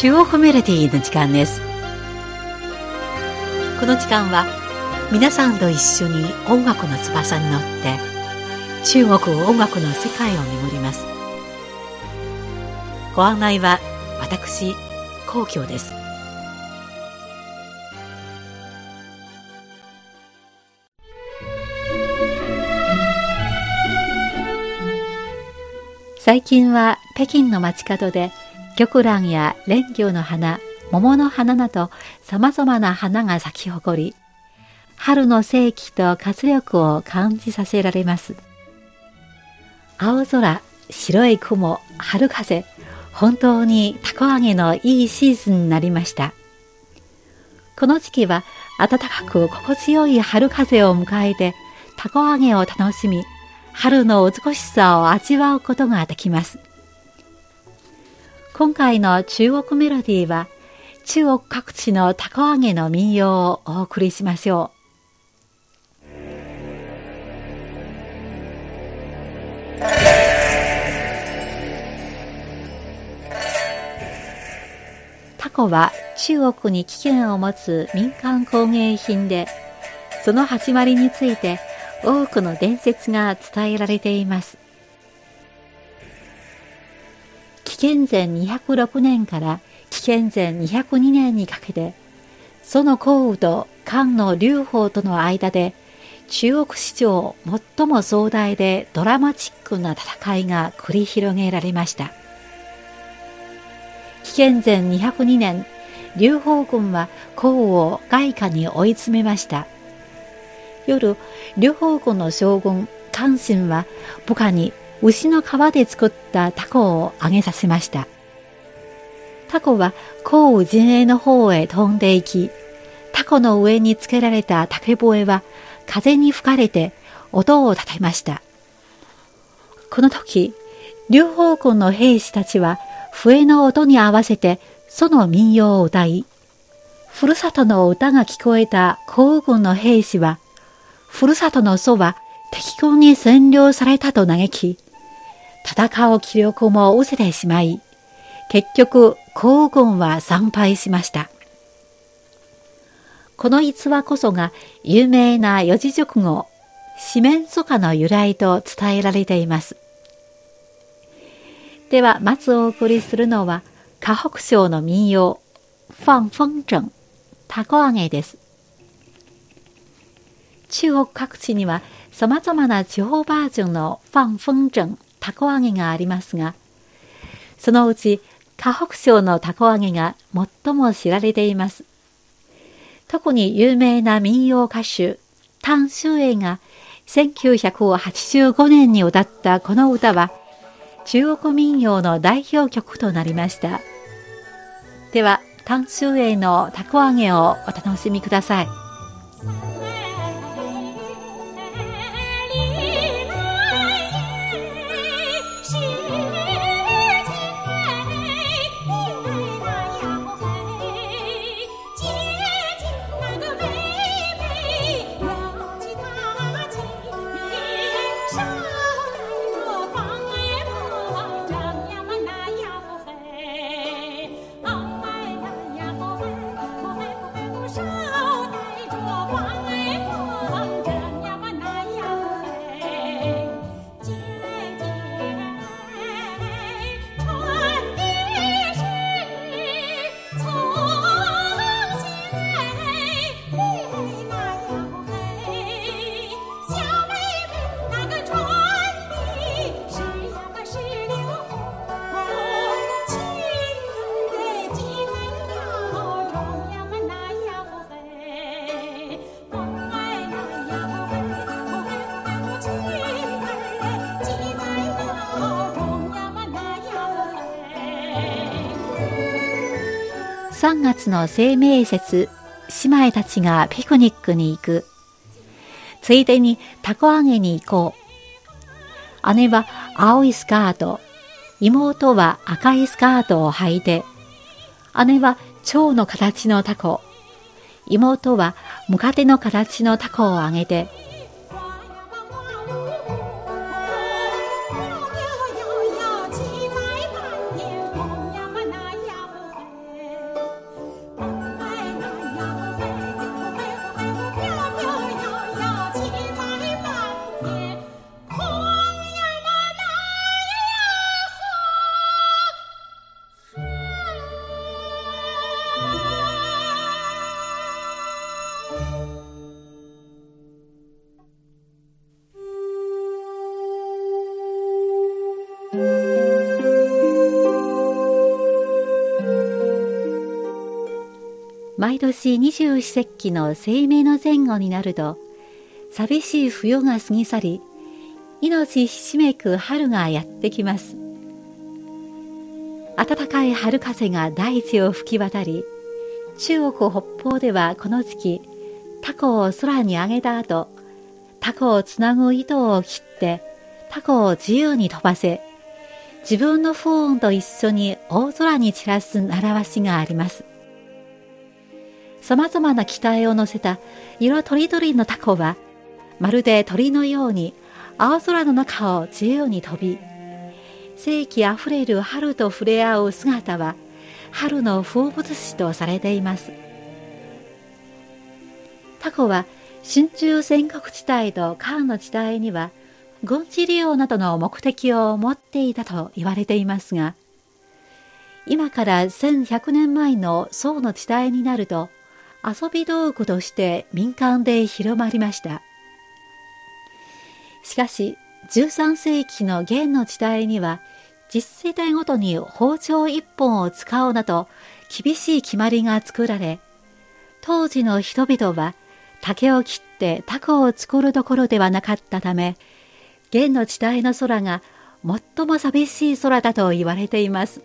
中央メロディの時間ですこの時間は皆さんと一緒に音楽の翼に乗って中国音楽の世界を巡りますご案内は私皇居です最近は北京の街角で玉蘭や蓮魚の花、桃の花など様々な花が咲き誇り、春の世紀と活力を感じさせられます。青空、白い雲、春風、本当にたこ揚げのいいシーズンになりました。この時期は暖かく心地よい春風を迎えて、たこ揚げを楽しみ、春の美しさを味わうことができます。今回の中国メロディーは、中国各地のたこ揚げの民謡をお送りしましょう。タコは中国に危険を持つ民間工芸品で、その始まりについて多くの伝説が伝えられています。紀元前206年から紀元前202年にかけて、その降雨と漢の劉邦との間で、中国史上最も壮大でドラマチックな戦いが繰り広げられました。紀元前202年、劉邦軍は降雨を外貨に追い詰めました。夜、両方軍の将軍、関心は部下に牛の皮で作ったタコをあげさせました。タコは降雨陣営の方へ飛んでいき、タコの上につけられた竹笛は風に吹かれて音を立てました。この時、両方軍の兵士たちは笛の音に合わせてその民謡を歌い、ふるさとの歌が聞こえた皇軍の兵士はふるさとの祖は敵軍に占領されたと嘆き、戦う気力も失せてしまい、結局、皇軍は参拝しました。この逸話こそが有名な四字熟語、四面楚歌の由来と伝えられています。では、まずお送りするのは、河北省の民謡、ファンフンジョン、たこ揚げです。中国各地には様々な地方バージョンのファンフンジョン、たこ揚げがありますが、そのうち河北省のたこ揚げが最も知られています。特に有名な民謡歌手、譚秀英が1985年に歌ったこの歌は、中国民謡の代表曲となりました。では、譚秀英のたこ揚げをお楽しみください。3月の清明節、姉妹たちがピクニックに行く。ついでにたこ揚げに行こう。姉は青いスカート、妹は赤いスカートを履いて、姉は蝶の形のタコ、妹はムカデの形のタコをあげて、毎年二十四節気の生命の前後になると、寂しい冬が過ぎ去り、命ひしめく春がやってきます。暖かい春風が大地を吹き渡り、中国北方ではこの時期、タコを空に上げた後、タコをつなぐ糸を切って、タコを自由に飛ばせ、自分の不運と一緒に大空に散らす習わしがあります。様々な機体を乗せた色とりどりのタコは、まるで鳥のように青空の中を自由に飛び、世紀あふれる春と触れ合う姿は、春の風物詩とされています。タコは真鍮戦国地帯と漢の時代には軍事利用などの目的を持っていたと言われていますが、今から1100年前の宋の時代になると、遊び道具として民間で広まりました。しかし、13世紀の元の時代には、実世代ごとに包丁一本を使うなど厳しい決まりが作られ、当時の人々は竹を切ってタコを作るどころではなかったため、元の時代の空が最も寂しい空だと言われています。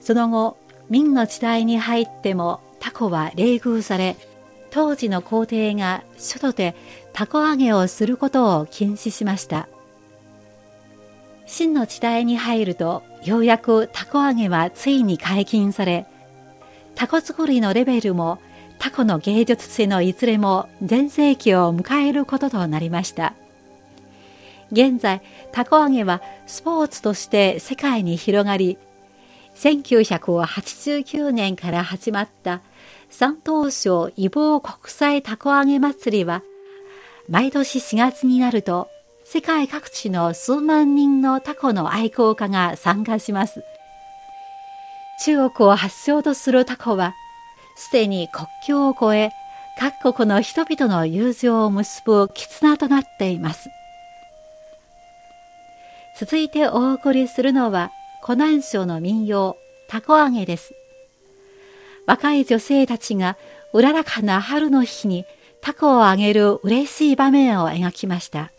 その後、明の時代に入ってもタコは冷遇され、当時の皇帝が書土でタコ揚げをすることを禁止しました。真の時代に入ると、ようやくタコ揚げはついに解禁され、タコ作りのレベルもタコの芸術性のいずれも全盛期を迎えることとなりました。現在、タコ揚げはスポーツとして世界に広がり、1989年から始まった山東省異房国際タコ揚げ祭りは、毎年4月になると、世界各地の数万人のタコの愛好家が参加します。中国を発祥とするタコは、すでに国境を越え、各国の人々の友情を結ぶ絆となっています。続いてお送りするのは、湖南省の民謡、たこ揚げです。若い女性たちがうららかな春の日にタコをあげる嬉しい場面を描きました。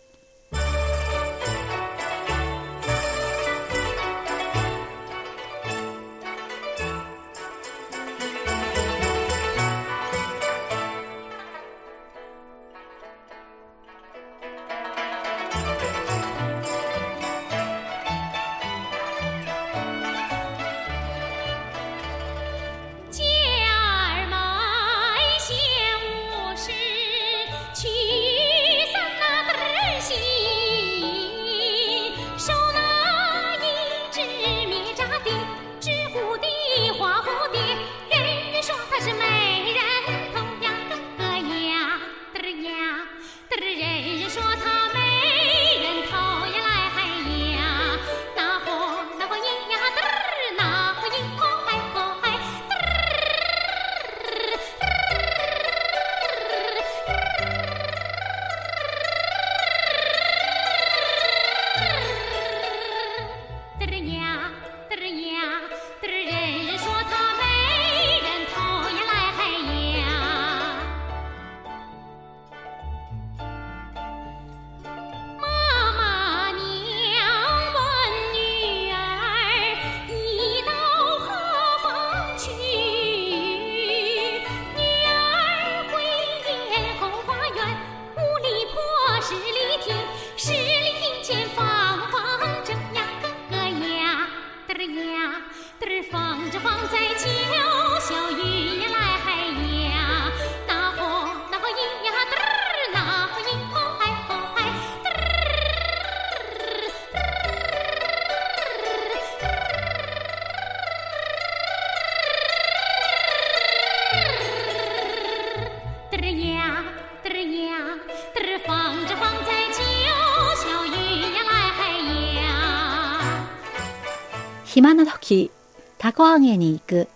タコ揚げに行く。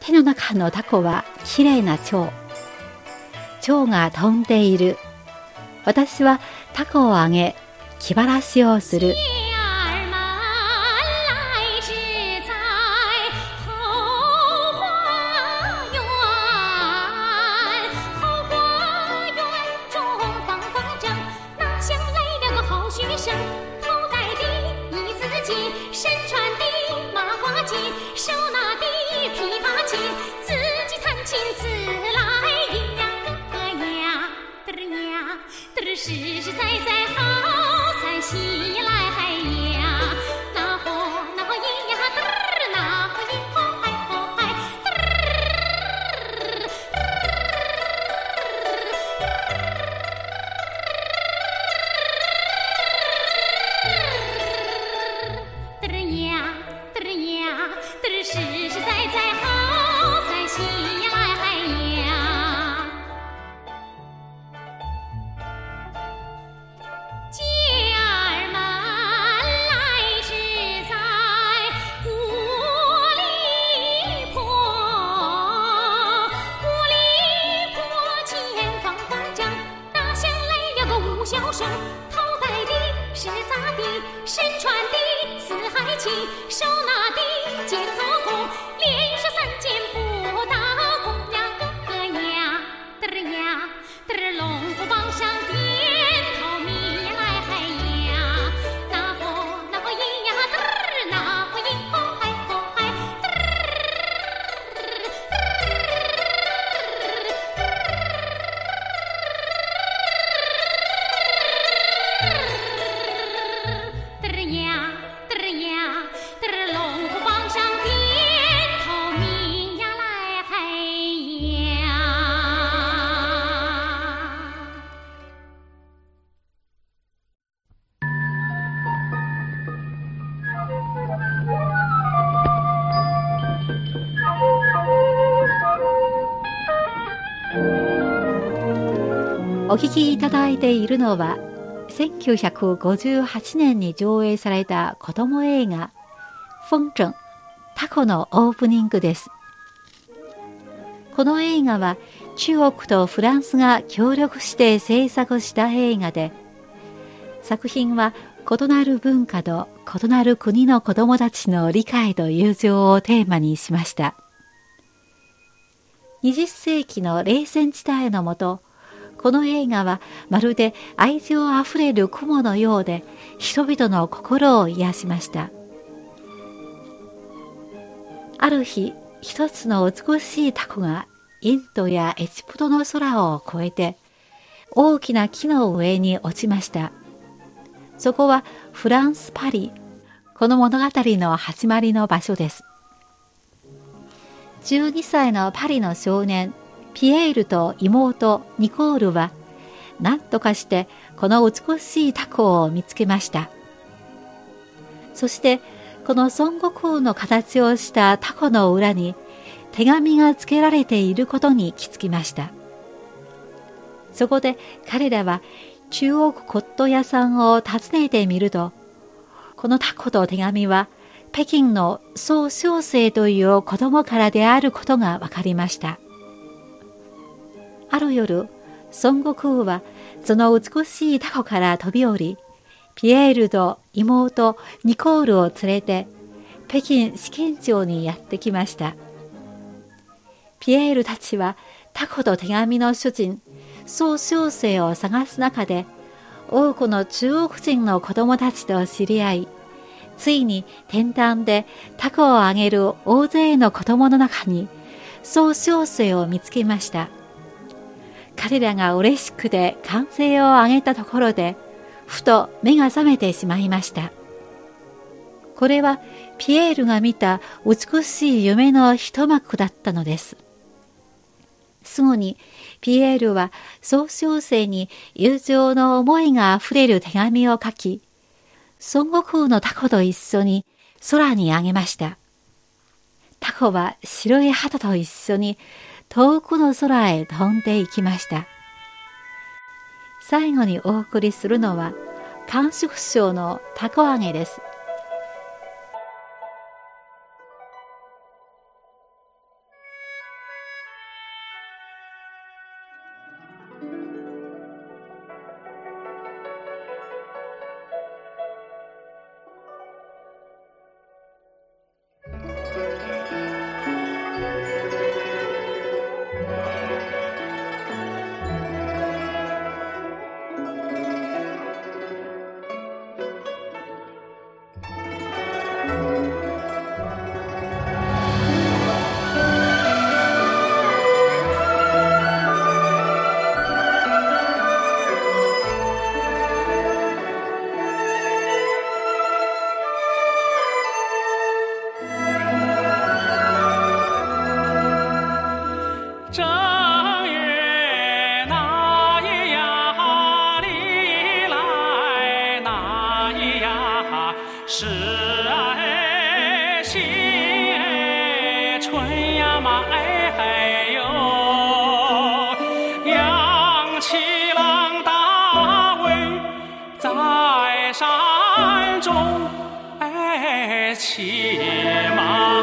手の中のタコはきれいな蝶。蝶が飛んでいる。私はタコをあげ、気晴らしをする。来了个五小声，头戴的是咋的？身穿的四海旗，手拿的剑お聞きいただいているのは1958年に上映された子供映画「フォンチョンタコ」のオープニングです。この映画は中国とフランスが協力して制作した映画で作品は異なる文化と異なる国の子供たちの理解と友情をテーマにしました。20世紀の冷戦地帯のもとこの映画はまるで愛情あふれる雲のようで人々の心を癒しました。ある日一つの美しいタコがインドやエジプトの空を越えて大きな木の上に落ちました。そこはフランス・パリこの物語の始まりの場所です。12歳のパリの少年ピエールと妹ニコールは何とかしてこの美しいタコを見つけました。そしてこの孫悟空の形をしたタコの裏に手紙が付けられていることに気づきました。そこで彼らは中国骨董屋さんを訪ねてみるとこのタコと手紙は北京の宋小生という子供からであることが分かりました。ある夜孫悟空はその美しいタコから飛び降りピエールと妹ニコールを連れて北京試験場にやってきました。ピエールたちはタコと手紙の主人宋小生を探す中で多くの中国人の子供たちと知り合いついに天壇でタコをあげる大勢の子供の中に宋小生を見つけました。彼らが嬉しくて歓声を上げたところでふと目が覚めてしまいました。これはピエールが見た美しい夢の一幕だったのです。すぐにピエールは総小生に友情の思いがあふれる手紙を書き孫悟空のタコと一緒に空に上げました。タコは白い鳩と一緒に遠くの空へ飛んでいきました。最後にお送りするのは甘粛省のたこ揚げです。是哎喜哎春呀嘛哎嗨哟，扬起郎大卫在山中哎骑马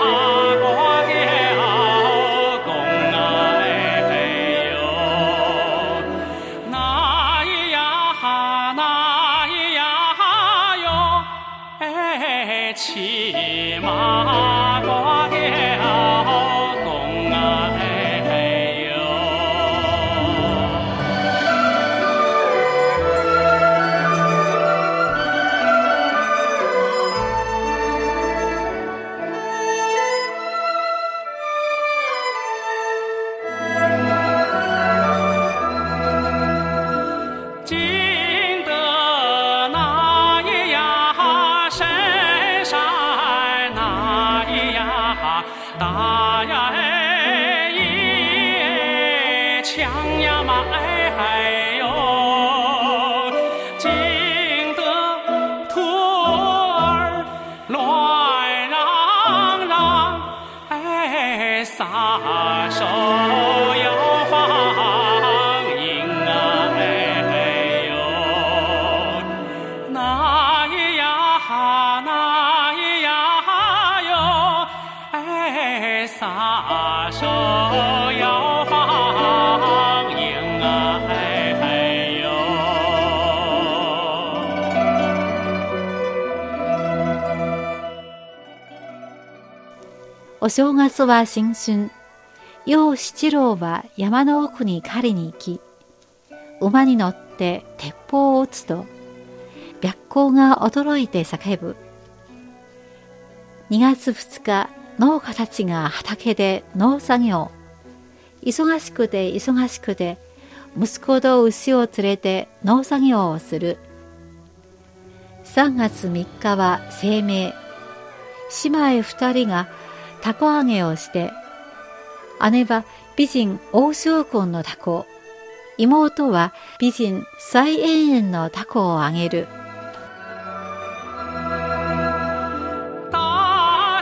撒手。お正月は新春。楊七郎は山の奥に狩りに行き、馬に乗って鉄砲を撃つと、白光が驚いて叫ぶ。2月2日、農家たちが畑で農作業。忙しくて忙しくて、息子と牛を連れて農作業をする。3月3日は清明。姉妹二人がたこ揚げをして、姉は美人大将軍のタコ、妹は美人最永遠のタコを揚げる。大